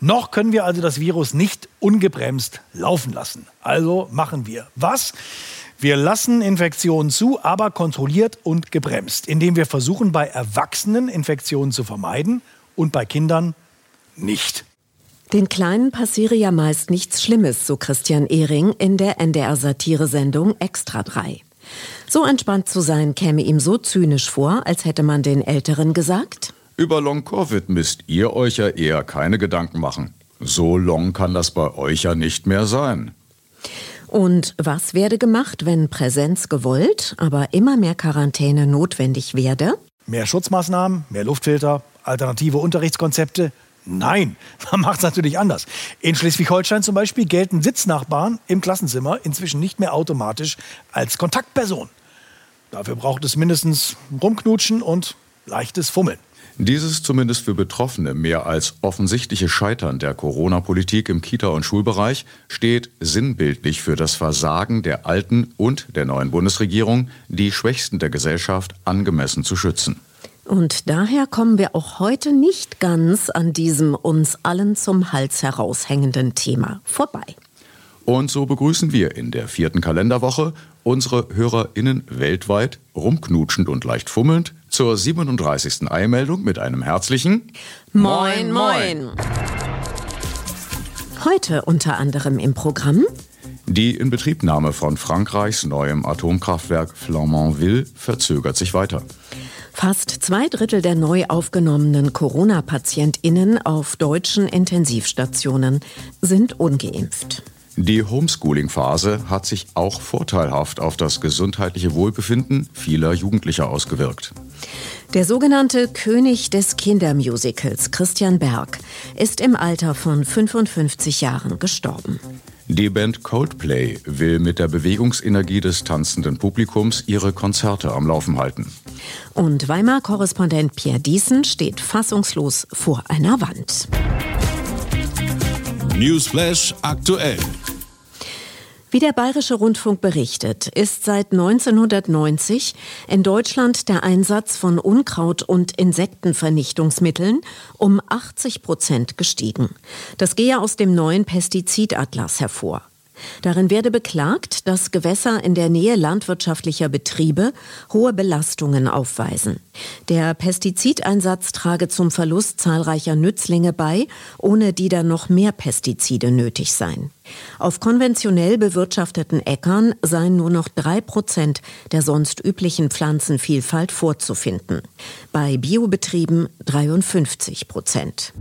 Noch können wir also das Virus nicht ungebremst laufen lassen. Also machen wir was? Wir lassen Infektionen zu, aber kontrolliert und gebremst, indem wir versuchen, bei Erwachsenen Infektionen zu vermeiden und bei Kindern nicht. Den Kleinen passiere ja meist nichts Schlimmes, so Christian Ehring in der NDR-Satiresendung Extra 3. So entspannt zu sein, käme ihm so zynisch vor, als hätte man den Älteren gesagt. Über Long-Covid müsst ihr euch ja eher keine Gedanken machen. So long kann das bei euch ja nicht mehr sein. Und was werde gemacht, wenn Präsenz gewollt, aber immer mehr Quarantäne notwendig werde? Mehr Schutzmaßnahmen, mehr Luftfilter, alternative Unterrichtskonzepte. Nein, man macht es natürlich anders. In Schleswig-Holstein zum Beispiel gelten Sitznachbarn im Klassenzimmer inzwischen nicht mehr automatisch als Kontaktperson. Dafür braucht es mindestens Rumknutschen und leichtes Fummeln. Dieses zumindest für Betroffene mehr als offensichtliche Scheitern der Corona-Politik im Kita- und Schulbereich steht sinnbildlich für das Versagen der alten und der neuen Bundesregierung, die Schwächsten der Gesellschaft angemessen zu schützen. Und daher kommen wir auch heute nicht ganz an diesem uns allen zum Hals heraushängenden Thema vorbei. Und so begrüßen wir in der vierten Kalenderwoche unsere HörerInnen weltweit, rumknutschend und leicht fummelnd, zur 37. Eilmeldung mit einem herzlichen Moin, moin. Heute unter anderem im Programm Die Inbetriebnahme von Frankreichs neuem Atomkraftwerk Flamanville verzögert sich weiter. Fast zwei Drittel der neu aufgenommenen Corona-PatientInnen auf deutschen Intensivstationen sind ungeimpft. Die Homeschooling-Phase hat sich auch vorteilhaft auf das gesundheitliche Wohlbefinden vieler Jugendlicher ausgewirkt. Der sogenannte König des Kindermusicals, Christian Berg, ist im Alter von 55 Jahren gestorben. Die Band Coldplay will mit der Bewegungsenergie des tanzenden Publikums ihre Konzerte am Laufen halten. Und Weimar-Korrespondent Pierre Diesen steht fassungslos vor einer Wand. Newsflash aktuell. Wie der Bayerische Rundfunk berichtet, ist seit 1990 in Deutschland der Einsatz von Unkraut- und Insektenvernichtungsmitteln um 80 Prozent gestiegen. Das gehe aus dem neuen Pestizidatlas hervor. Darin werde beklagt, dass Gewässer in der Nähe landwirtschaftlicher Betriebe hohe Belastungen aufweisen. Der Pestizideinsatz trage zum Verlust zahlreicher Nützlinge bei, ohne die dann noch mehr Pestizide nötig seien. Auf konventionell bewirtschafteten Äckern seien nur noch drei Prozent der sonst üblichen Pflanzenvielfalt vorzufinden. Bei Biobetrieben 53 Prozent.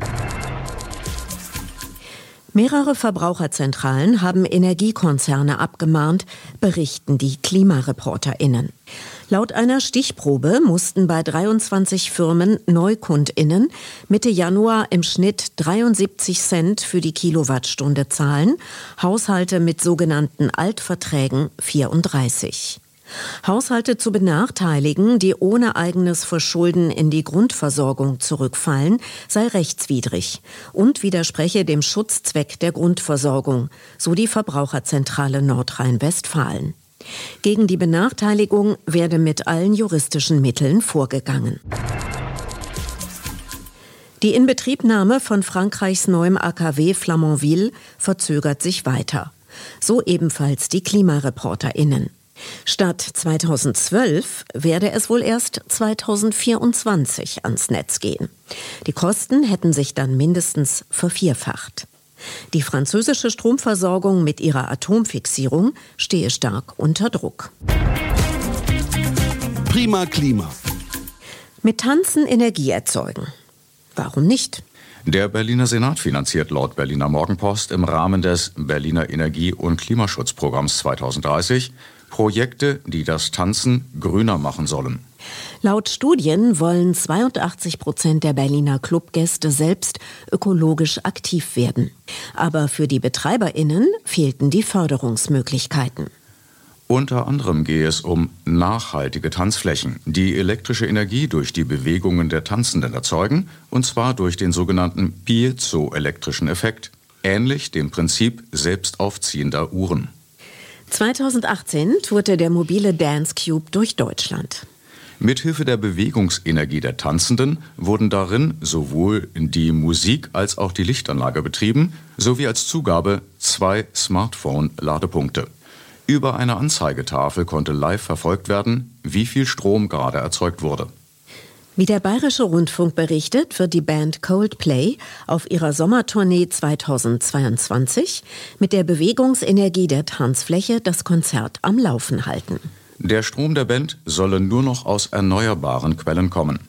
Mehrere Verbraucherzentralen haben Energiekonzerne abgemahnt, berichten die KlimareporterInnen. Laut einer Stichprobe mussten bei 23 Firmen NeukundInnen Mitte Januar im Schnitt 73 Cent für die Kilowattstunde zahlen, Haushalte mit sogenannten Altverträgen 34. Haushalte zu benachteiligen, die ohne eigenes Verschulden in die Grundversorgung zurückfallen, sei rechtswidrig und widerspreche dem Schutzzweck der Grundversorgung, so die Verbraucherzentrale Nordrhein-Westfalen. Gegen die Benachteiligung werde mit allen juristischen Mitteln vorgegangen. Die Inbetriebnahme von Frankreichs neuem AKW Flamanville verzögert sich weiter. So ebenfalls die KlimareporterInnen. Statt 2012 werde es wohl erst 2024 ans Netz gehen. Die Kosten hätten sich dann mindestens vervierfacht. Die französische Stromversorgung mit ihrer Atomfixierung stehe stark unter Druck. Prima Klima. Mit Tanzen Energie erzeugen. Warum nicht? Der Berliner Senat finanziert laut Berliner Morgenpost im Rahmen des Berliner Energie- und Klimaschutzprogramms 2030 Projekte, die das Tanzen grüner machen sollen. Laut Studien wollen 82 Prozent der Berliner Clubgäste selbst ökologisch aktiv werden. Aber für die BetreiberInnen fehlten die Förderungsmöglichkeiten. Unter anderem gehe es um nachhaltige Tanzflächen, die elektrische Energie durch die Bewegungen der Tanzenden erzeugen, und zwar durch den sogenannten piezoelektrischen Effekt, ähnlich dem Prinzip selbstaufziehender Uhren. 2018 tourte der mobile Dance Cube durch Deutschland. Mithilfe der Bewegungsenergie der Tanzenden wurden darin sowohl die Musik als auch die Lichtanlage betrieben, sowie als Zugabe zwei Smartphone-Ladepunkte. Über eine Anzeigetafel konnte live verfolgt werden, wie viel Strom gerade erzeugt wurde. Wie der Bayerische Rundfunk berichtet, wird die Band Coldplay auf ihrer Sommertournee 2022 mit der Bewegungsenergie der Tanzfläche das Konzert am Laufen halten. Der Strom der Band solle nur noch aus erneuerbaren Quellen kommen.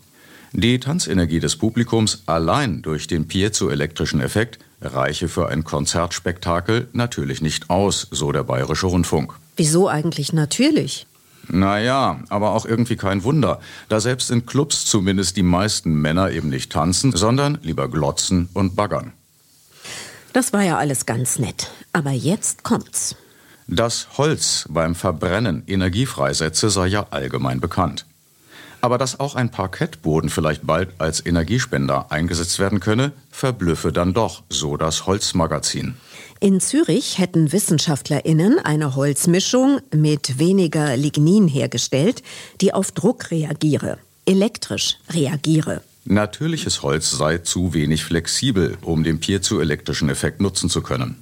Die Tanzenergie des Publikums allein durch den piezoelektrischen Effekt reiche für ein Konzertspektakel natürlich nicht aus, so der Bayerische Rundfunk. Wieso eigentlich natürlich? Naja, aber auch irgendwie kein Wunder, da selbst in Clubs zumindest die meisten Männer eben nicht tanzen, sondern lieber glotzen und baggern. Das war ja alles ganz nett. Aber jetzt kommt's. Dass Holz beim Verbrennen Energie freisetze, sei ja allgemein bekannt. Aber dass auch ein Parkettboden vielleicht bald als Energiespender eingesetzt werden könne, verblüffe dann doch, so das Holzmagazin. In Zürich hätten WissenschaftlerInnen eine Holzmischung mit weniger Lignin hergestellt, die auf Druck reagiere, elektrisch reagiere. Natürliches Holz sei zu wenig flexibel, um den piezoelektrischen Effekt nutzen zu können.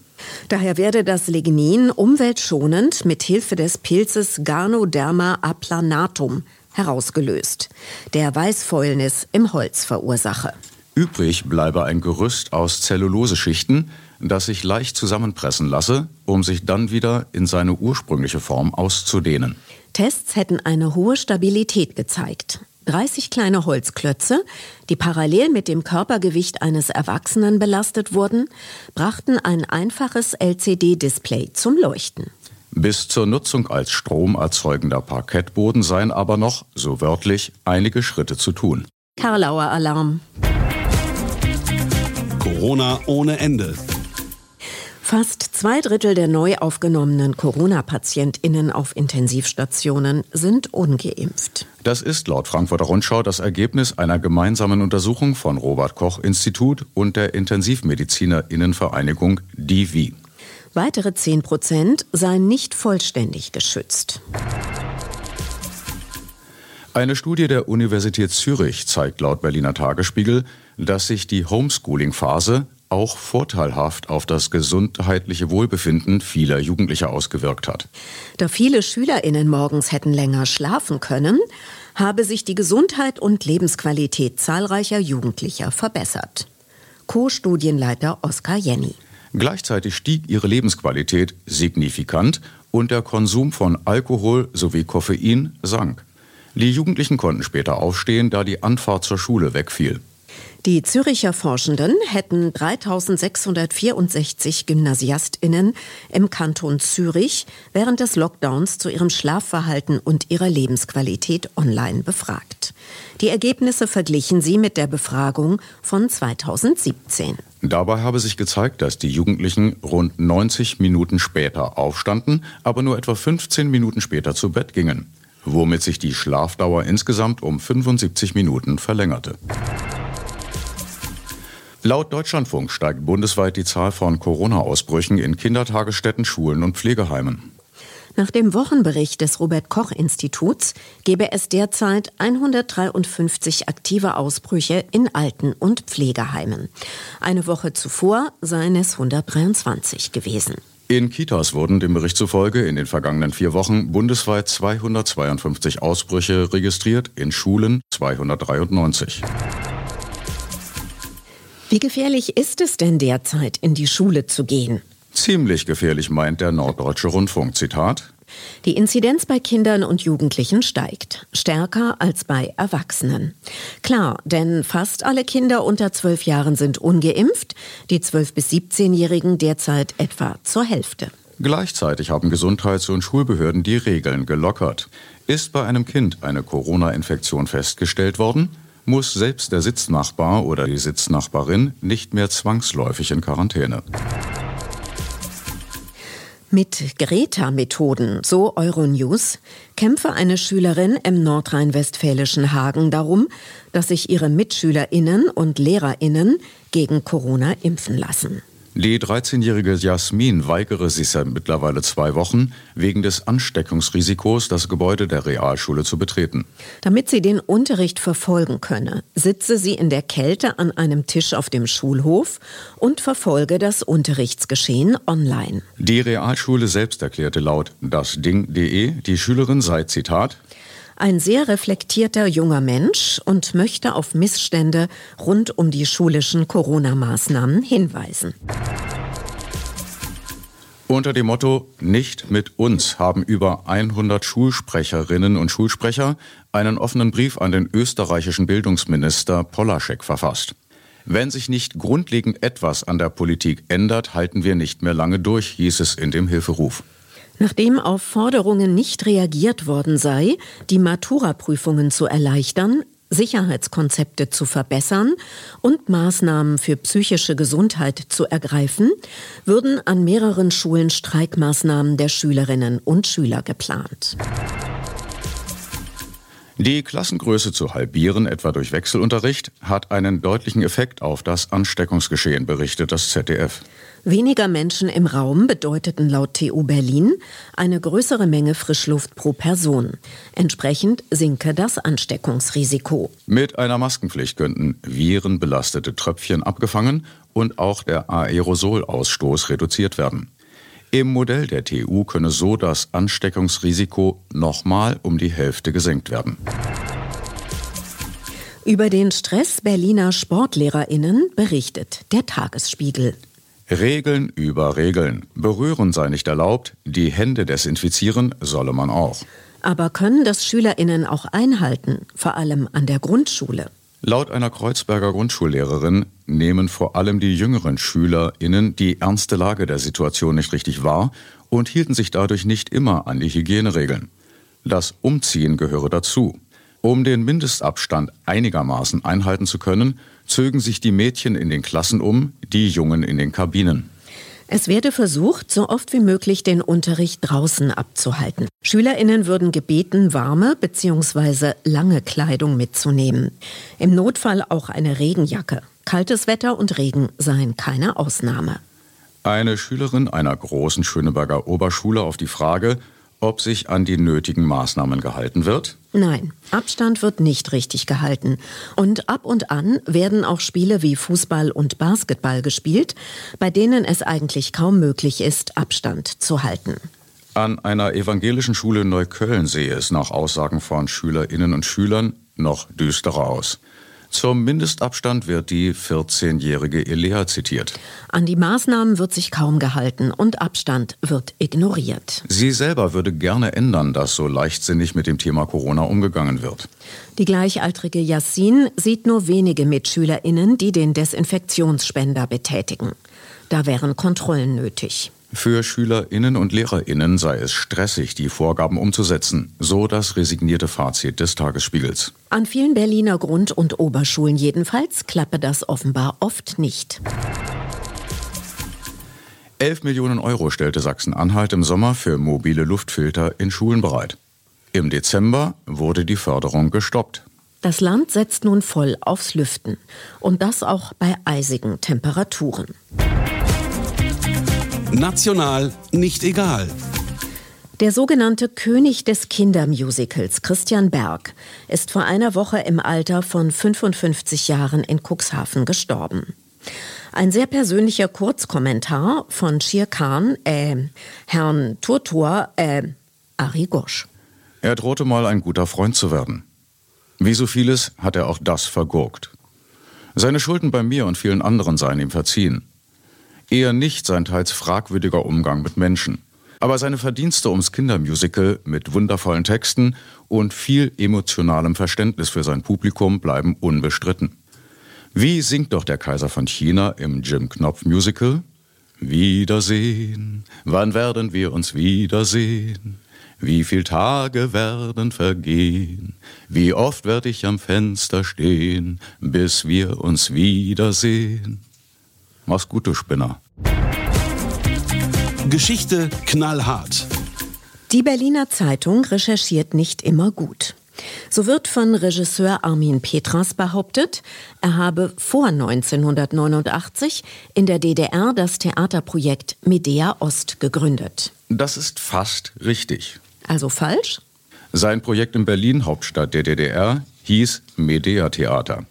Daher werde das Lignin umweltschonend mit Hilfe des Pilzes Garnoderma aplanatum herausgelöst, der Weißfäulnis im Holz verursache. Übrig bleibe ein Gerüst aus Zelluloseschichten, das sich leicht zusammenpressen lasse, um sich dann wieder in seine ursprüngliche Form auszudehnen. Tests hätten eine hohe Stabilität gezeigt. 30 kleine Holzklötze, die parallel mit dem Körpergewicht eines Erwachsenen belastet wurden, brachten ein einfaches LCD-Display zum Leuchten. Bis zur Nutzung als stromerzeugender Parkettboden seien aber noch, so wörtlich, einige Schritte zu tun. Karlauer Alarm. Corona ohne Ende. Fast zwei Drittel der neu aufgenommenen Corona-PatientInnen auf Intensivstationen sind ungeimpft. Das ist laut Frankfurter Rundschau das Ergebnis einer gemeinsamen Untersuchung von Robert Koch Institut und der Intensivmedizinerinnenvereinigung DIVI. Weitere 10 Prozent seien nicht vollständig geschützt. Eine Studie der Universität Zürich zeigt laut Berliner Tagesspiegel, dass sich die Homeschooling-Phase auch vorteilhaft auf das gesundheitliche Wohlbefinden vieler Jugendlicher ausgewirkt hat. Da viele Schülerinnen morgens hätten länger schlafen können, habe sich die Gesundheit und Lebensqualität zahlreicher Jugendlicher verbessert. Co-Studienleiter Oskar Jenny. Gleichzeitig stieg ihre Lebensqualität signifikant und der Konsum von Alkohol sowie Koffein sank. Die Jugendlichen konnten später aufstehen, da die Anfahrt zur Schule wegfiel. Die Züricher Forschenden hätten 3664 Gymnasiastinnen im Kanton Zürich während des Lockdowns zu ihrem Schlafverhalten und ihrer Lebensqualität online befragt. Die Ergebnisse verglichen sie mit der Befragung von 2017. Dabei habe sich gezeigt, dass die Jugendlichen rund 90 Minuten später aufstanden, aber nur etwa 15 Minuten später zu Bett gingen, womit sich die Schlafdauer insgesamt um 75 Minuten verlängerte. Laut Deutschlandfunk steigt bundesweit die Zahl von Corona-Ausbrüchen in Kindertagesstätten, Schulen und Pflegeheimen. Nach dem Wochenbericht des Robert Koch Instituts gebe es derzeit 153 aktive Ausbrüche in Alten- und Pflegeheimen. Eine Woche zuvor seien es 123 gewesen. In Kitas wurden dem Bericht zufolge in den vergangenen vier Wochen bundesweit 252 Ausbrüche registriert, in Schulen 293. Wie gefährlich ist es denn derzeit, in die Schule zu gehen? Ziemlich gefährlich meint der Norddeutsche Rundfunk. Zitat. Die Inzidenz bei Kindern und Jugendlichen steigt, stärker als bei Erwachsenen. Klar, denn fast alle Kinder unter zwölf Jahren sind ungeimpft, die 12- bis 17-Jährigen derzeit etwa zur Hälfte. Gleichzeitig haben Gesundheits- und Schulbehörden die Regeln gelockert. Ist bei einem Kind eine Corona-Infektion festgestellt worden, muss selbst der Sitznachbar oder die Sitznachbarin nicht mehr zwangsläufig in Quarantäne. Mit Greta-Methoden, so Euronews, kämpfe eine Schülerin im nordrhein-westfälischen Hagen darum, dass sich ihre Mitschülerinnen und Lehrerinnen gegen Corona impfen lassen. Die 13-jährige Jasmin weigere sich seit mittlerweile zwei Wochen, wegen des Ansteckungsrisikos das Gebäude der Realschule zu betreten. Damit sie den Unterricht verfolgen könne, sitze sie in der Kälte an einem Tisch auf dem Schulhof und verfolge das Unterrichtsgeschehen online. Die Realschule selbst erklärte laut dasding.de, die Schülerin sei, Zitat, ein sehr reflektierter junger Mensch und möchte auf Missstände rund um die schulischen Corona-Maßnahmen hinweisen. Unter dem Motto Nicht mit uns haben über 100 Schulsprecherinnen und Schulsprecher einen offenen Brief an den österreichischen Bildungsminister Polaschek verfasst. Wenn sich nicht grundlegend etwas an der Politik ändert, halten wir nicht mehr lange durch, hieß es in dem Hilferuf. Nachdem auf Forderungen nicht reagiert worden sei, die Matura-Prüfungen zu erleichtern, Sicherheitskonzepte zu verbessern und Maßnahmen für psychische Gesundheit zu ergreifen, würden an mehreren Schulen Streikmaßnahmen der Schülerinnen und Schüler geplant. Die Klassengröße zu halbieren, etwa durch Wechselunterricht, hat einen deutlichen Effekt auf das Ansteckungsgeschehen, berichtet das ZDF. Weniger Menschen im Raum bedeuteten laut TU Berlin eine größere Menge Frischluft pro Person. Entsprechend sinke das Ansteckungsrisiko. Mit einer Maskenpflicht könnten virenbelastete Tröpfchen abgefangen und auch der Aerosolausstoß reduziert werden. Im Modell der TU könne so das Ansteckungsrisiko nochmal um die Hälfte gesenkt werden. Über den Stress Berliner Sportlehrerinnen berichtet der Tagesspiegel. Regeln über Regeln. Berühren sei nicht erlaubt, die Hände desinfizieren solle man auch. Aber können das Schülerinnen auch einhalten, vor allem an der Grundschule? Laut einer Kreuzberger Grundschullehrerin nehmen vor allem die jüngeren SchülerInnen die ernste Lage der Situation nicht richtig wahr und hielten sich dadurch nicht immer an die Hygieneregeln. Das Umziehen gehöre dazu. Um den Mindestabstand einigermaßen einhalten zu können, zögen sich die Mädchen in den Klassen um, die Jungen in den Kabinen. Es werde versucht, so oft wie möglich den Unterricht draußen abzuhalten. Schülerinnen würden gebeten, warme bzw. lange Kleidung mitzunehmen. Im Notfall auch eine Regenjacke. Kaltes Wetter und Regen seien keine Ausnahme. Eine Schülerin einer großen Schöneberger Oberschule auf die Frage, ob sich an die nötigen Maßnahmen gehalten wird? Nein, Abstand wird nicht richtig gehalten. Und ab und an werden auch Spiele wie Fußball und Basketball gespielt, bei denen es eigentlich kaum möglich ist, Abstand zu halten. An einer evangelischen Schule in Neukölln sehe es nach Aussagen von Schülerinnen und Schülern noch düsterer aus. Zum Mindestabstand wird die 14-jährige Elea zitiert. An die Maßnahmen wird sich kaum gehalten und Abstand wird ignoriert. Sie selber würde gerne ändern, dass so leichtsinnig mit dem Thema Corona umgegangen wird. Die gleichaltrige Yassin sieht nur wenige MitschülerInnen, die den Desinfektionsspender betätigen. Da wären Kontrollen nötig. Für SchülerInnen und LehrerInnen sei es stressig, die Vorgaben umzusetzen, so das resignierte Fazit des Tagesspiegels. An vielen Berliner Grund- und Oberschulen jedenfalls klappe das offenbar oft nicht. 11 Millionen Euro stellte Sachsen-Anhalt im Sommer für mobile Luftfilter in Schulen bereit. Im Dezember wurde die Förderung gestoppt. Das Land setzt nun voll aufs Lüften. Und das auch bei eisigen Temperaturen. National nicht egal. Der sogenannte König des Kindermusicals, Christian Berg, ist vor einer Woche im Alter von 55 Jahren in Cuxhaven gestorben. Ein sehr persönlicher Kurzkommentar von Shir Khan, äh, Herrn Turtur, äh, Ari Gosch. Er drohte mal ein guter Freund zu werden. Wie so vieles hat er auch das vergurkt. Seine Schulden bei mir und vielen anderen seien ihm verziehen. Eher nicht sein teils fragwürdiger Umgang mit Menschen. Aber seine Verdienste ums Kindermusical mit wundervollen Texten und viel emotionalem Verständnis für sein Publikum bleiben unbestritten. Wie singt doch der Kaiser von China im Jim Knopf Musical? Wiedersehen, wann werden wir uns wiedersehen? Wie viel Tage werden vergehen? Wie oft werd ich am Fenster stehen, bis wir uns wiedersehen? Mach's gut, du Spinner. Geschichte knallhart. Die Berliner Zeitung recherchiert nicht immer gut. So wird von Regisseur Armin Petras behauptet, er habe vor 1989 in der DDR das Theaterprojekt Medea Ost gegründet. Das ist fast richtig. Also falsch? Sein Projekt in Berlin, Hauptstadt der DDR, hieß Medea Theater.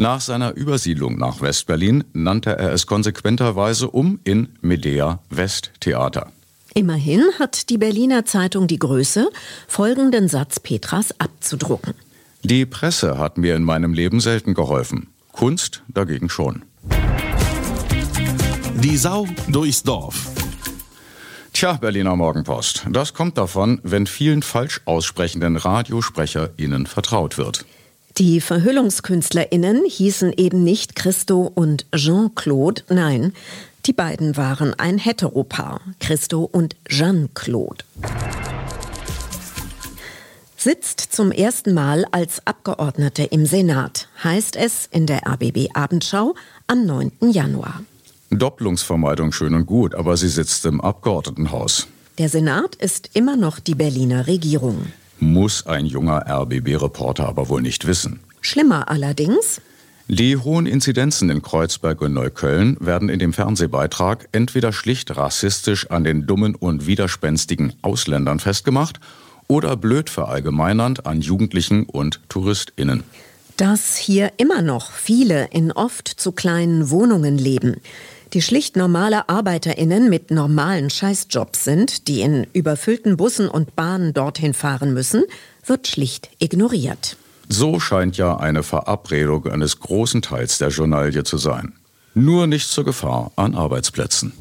Nach seiner Übersiedlung nach Westberlin nannte er es konsequenterweise um in Medea West Theater. Immerhin hat die Berliner Zeitung die Größe, folgenden Satz Petras abzudrucken. Die Presse hat mir in meinem Leben selten geholfen. Kunst dagegen schon. Die Sau durchs Dorf. Tja, Berliner Morgenpost. Das kommt davon, wenn vielen falsch aussprechenden Radiosprecher ihnen vertraut wird. Die VerhüllungskünstlerInnen hießen eben nicht Christo und Jean-Claude, nein, die beiden waren ein Heteropaar, Christo und Jean-Claude. Sitzt zum ersten Mal als Abgeordnete im Senat, heißt es in der RBB Abendschau am 9. Januar. Doppelungsvermeidung schön und gut, aber sie sitzt im Abgeordnetenhaus. Der Senat ist immer noch die Berliner Regierung. Muss ein junger RBB-Reporter aber wohl nicht wissen. Schlimmer allerdings, Die hohen Inzidenzen in Kreuzberg und Neukölln werden in dem Fernsehbeitrag entweder schlicht rassistisch an den dummen und widerspenstigen Ausländern festgemacht oder blöd verallgemeinernd an Jugendlichen und TouristInnen. dass hier immer noch viele in oft zu kleinen Wohnungen leben, die schlicht normale Arbeiterinnen mit normalen Scheißjobs sind, die in überfüllten Bussen und Bahnen dorthin fahren müssen, wird schlicht ignoriert. So scheint ja eine Verabredung eines großen Teils der Journalie zu sein. Nur nicht zur Gefahr an Arbeitsplätzen.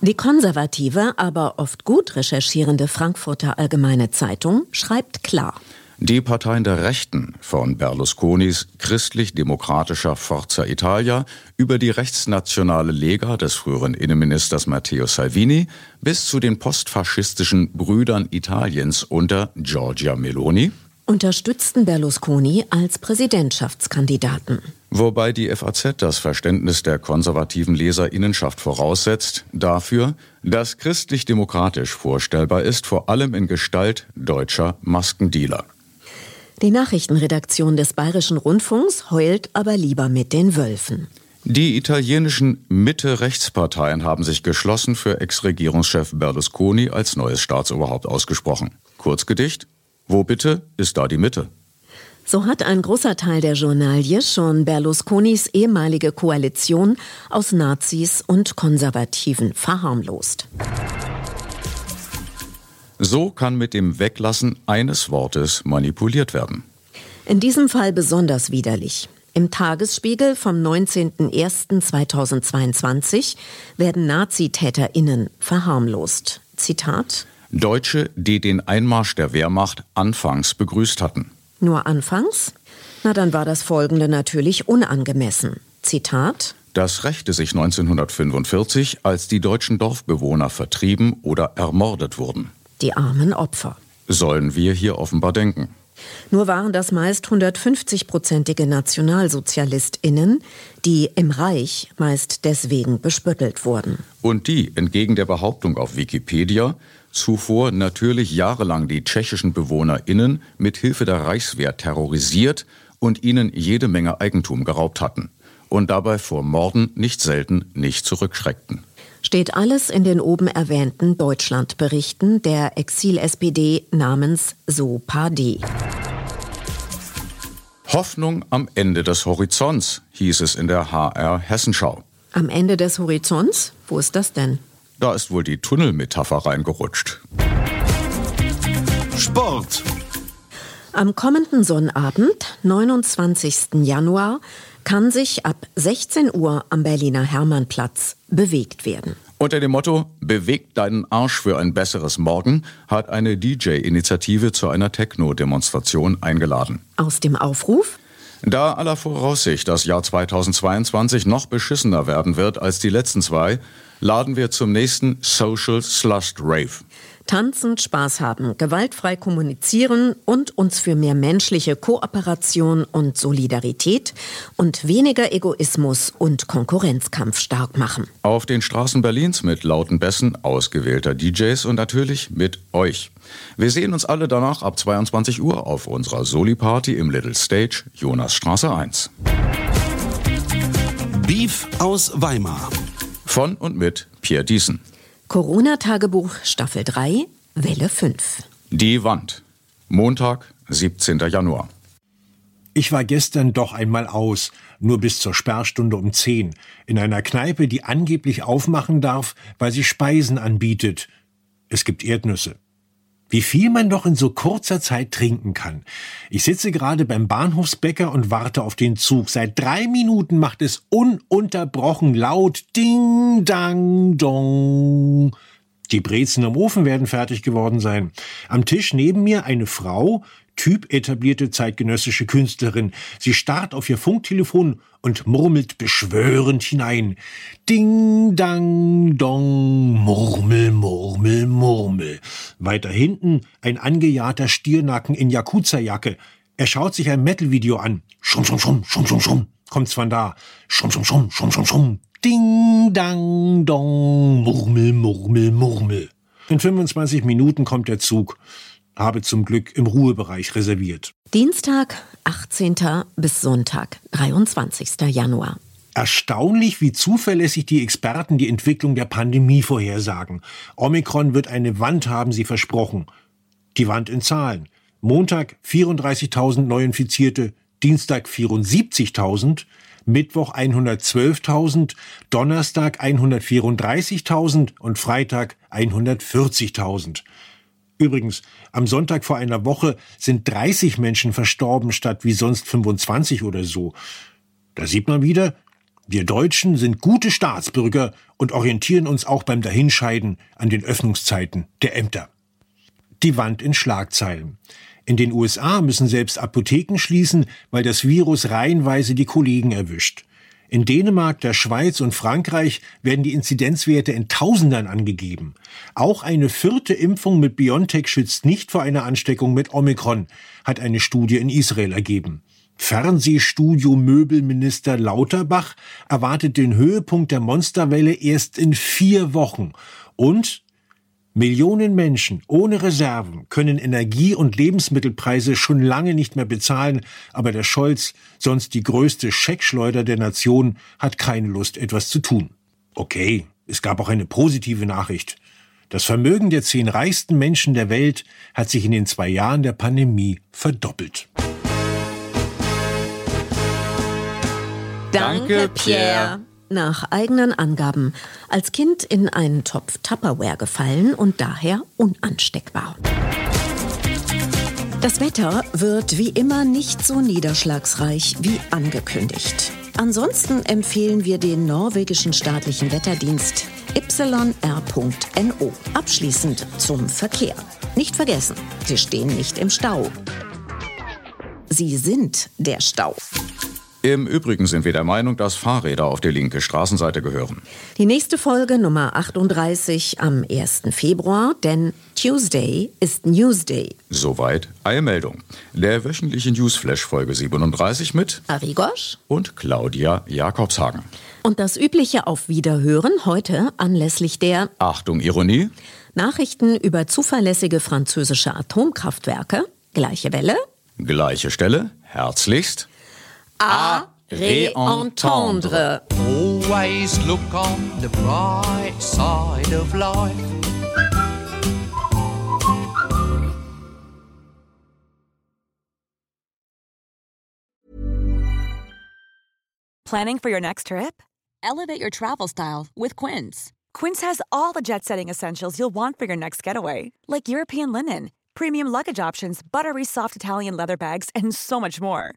Die konservative, aber oft gut recherchierende Frankfurter Allgemeine Zeitung schreibt klar. Die Parteien der Rechten, von Berlusconis christlich-demokratischer Forza Italia über die rechtsnationale Lega des früheren Innenministers Matteo Salvini bis zu den postfaschistischen Brüdern Italiens unter Giorgia Meloni, Unterstützten Berlusconi als Präsidentschaftskandidaten. wobei die FAZ das Verständnis der konservativen Leserinnenschaft voraussetzt, dafür, dass christlich-demokratisch vorstellbar ist, vor allem in Gestalt deutscher Maskendealer. Die Nachrichtenredaktion des Bayerischen Rundfunks heult aber lieber mit den Wölfen. Die italienischen Mitte-Rechtsparteien haben sich geschlossen für Ex-Regierungschef Berlusconi als neues Staatsoberhaupt ausgesprochen. Kurzgedicht, wo bitte ist da die Mitte? So hat ein großer Teil der Journalie schon Berlusconis ehemalige Koalition aus Nazis und Konservativen verharmlost. So kann mit dem Weglassen eines Wortes manipuliert werden. In diesem Fall besonders widerlich. Im Tagesspiegel vom 19.01.2022 werden Nazitäterinnen verharmlost. Zitat Deutsche, die den Einmarsch der Wehrmacht anfangs begrüßt hatten. Nur anfangs? Na, dann war das Folgende natürlich unangemessen. Zitat Das rächte sich 1945, als die deutschen Dorfbewohner vertrieben oder ermordet wurden. Die armen Opfer. Sollen wir hier offenbar denken. Nur waren das meist 150-prozentige NationalsozialistInnen, die im Reich meist deswegen bespöttelt wurden. Und die, entgegen der Behauptung auf Wikipedia, zuvor natürlich jahrelang die tschechischen BewohnerInnen mit Hilfe der Reichswehr terrorisiert und ihnen jede Menge Eigentum geraubt hatten und dabei vor Morden nicht selten nicht zurückschreckten. Steht alles in den oben erwähnten Deutschlandberichten der Exil-SPD namens SOPAD. Hoffnung am Ende des Horizonts, hieß es in der HR Hessenschau. Am Ende des Horizonts? Wo ist das denn? Da ist wohl die Tunnelmetapher reingerutscht. Sport. Am kommenden Sonnabend, 29. Januar, kann sich ab 16 Uhr am Berliner Hermannplatz bewegt werden. Unter dem Motto Bewegt deinen Arsch für ein besseres Morgen hat eine DJ-Initiative zu einer Techno-Demonstration eingeladen. Aus dem Aufruf? Da aller Voraussicht das Jahr 2022 noch beschissener werden wird als die letzten zwei, laden wir zum nächsten Social Slust Rave. Tanzen, Spaß haben, gewaltfrei kommunizieren und uns für mehr menschliche Kooperation und Solidarität und weniger Egoismus und Konkurrenzkampf stark machen. Auf den Straßen Berlins mit lauten Bässen ausgewählter DJs und natürlich mit euch. Wir sehen uns alle danach ab 22 Uhr auf unserer Soli-Party im Little Stage, Jonasstraße 1. Beef aus Weimar. Von und mit Pierre Diesen. Corona-Tagebuch Staffel 3, Welle 5. Die Wand. Montag, 17. Januar. Ich war gestern doch einmal aus, nur bis zur Sperrstunde um 10, in einer Kneipe, die angeblich aufmachen darf, weil sie Speisen anbietet. Es gibt Erdnüsse. Wie viel man doch in so kurzer Zeit trinken kann. Ich sitze gerade beim Bahnhofsbäcker und warte auf den Zug. Seit drei Minuten macht es ununterbrochen laut Ding, Dang, Dong. Die Brezen im Ofen werden fertig geworden sein. Am Tisch neben mir eine Frau, Typ etablierte zeitgenössische Künstlerin. Sie starrt auf ihr Funktelefon und murmelt beschwörend hinein. Ding, dang, dong, murmel, murmel, murmel. Weiter hinten ein angejahrter Stiernacken in Yakuza-Jacke. Er schaut sich ein Metal-Video an. Schum, schum, schum, schum, schum, schum. Kommt's von da. Schum, schum, schum, schum, schum, schum. Ding, dang, dong, murmel, murmel, murmel. In 25 Minuten kommt der Zug habe zum Glück im Ruhebereich reserviert. Dienstag, 18. bis Sonntag, 23. Januar. Erstaunlich, wie zuverlässig die Experten die Entwicklung der Pandemie vorhersagen. Omikron wird eine Wand haben, sie versprochen. Die Wand in Zahlen. Montag 34.000 Neuinfizierte, Dienstag 74.000, Mittwoch 112.000, Donnerstag 134.000 und Freitag 140.000. Übrigens, am Sonntag vor einer Woche sind 30 Menschen verstorben statt wie sonst 25 oder so. Da sieht man wieder, wir Deutschen sind gute Staatsbürger und orientieren uns auch beim Dahinscheiden an den Öffnungszeiten der Ämter. Die Wand in Schlagzeilen. In den USA müssen selbst Apotheken schließen, weil das Virus reihenweise die Kollegen erwischt. In Dänemark, der Schweiz und Frankreich werden die Inzidenzwerte in Tausendern angegeben. Auch eine vierte Impfung mit BioNTech schützt nicht vor einer Ansteckung mit Omikron, hat eine Studie in Israel ergeben. Fernsehstudio Möbelminister Lauterbach erwartet den Höhepunkt der Monsterwelle erst in vier Wochen. Und Millionen Menschen ohne Reserven können Energie- und Lebensmittelpreise schon lange nicht mehr bezahlen, aber der Scholz, sonst die größte Scheckschleuder der Nation, hat keine Lust, etwas zu tun. Okay, es gab auch eine positive Nachricht. Das Vermögen der zehn reichsten Menschen der Welt hat sich in den zwei Jahren der Pandemie verdoppelt. Danke, Pierre nach eigenen Angaben als Kind in einen Topf Tupperware gefallen und daher unansteckbar. Das Wetter wird wie immer nicht so niederschlagsreich wie angekündigt. Ansonsten empfehlen wir den norwegischen staatlichen Wetterdienst yr.no. Abschließend zum Verkehr. Nicht vergessen, Sie stehen nicht im Stau. Sie sind der Stau. Im Übrigen sind wir der Meinung, dass Fahrräder auf die linke Straßenseite gehören. Die nächste Folge Nummer 38 am 1. Februar, denn Tuesday ist Newsday. Soweit Eilmeldung. Der wöchentliche Newsflash Folge 37 mit Arigosch und Claudia Jakobshagen. Und das übliche Auf Wiederhören heute anlässlich der Achtung Ironie Nachrichten über zuverlässige französische Atomkraftwerke. Gleiche Welle. Gleiche Stelle. Herzlichst à réentendre. Always look on the bright side of life. Planning for your next trip? Elevate your travel style with Quince. Quince has all the jet setting essentials you'll want for your next getaway, like European linen, premium luggage options, buttery soft Italian leather bags, and so much more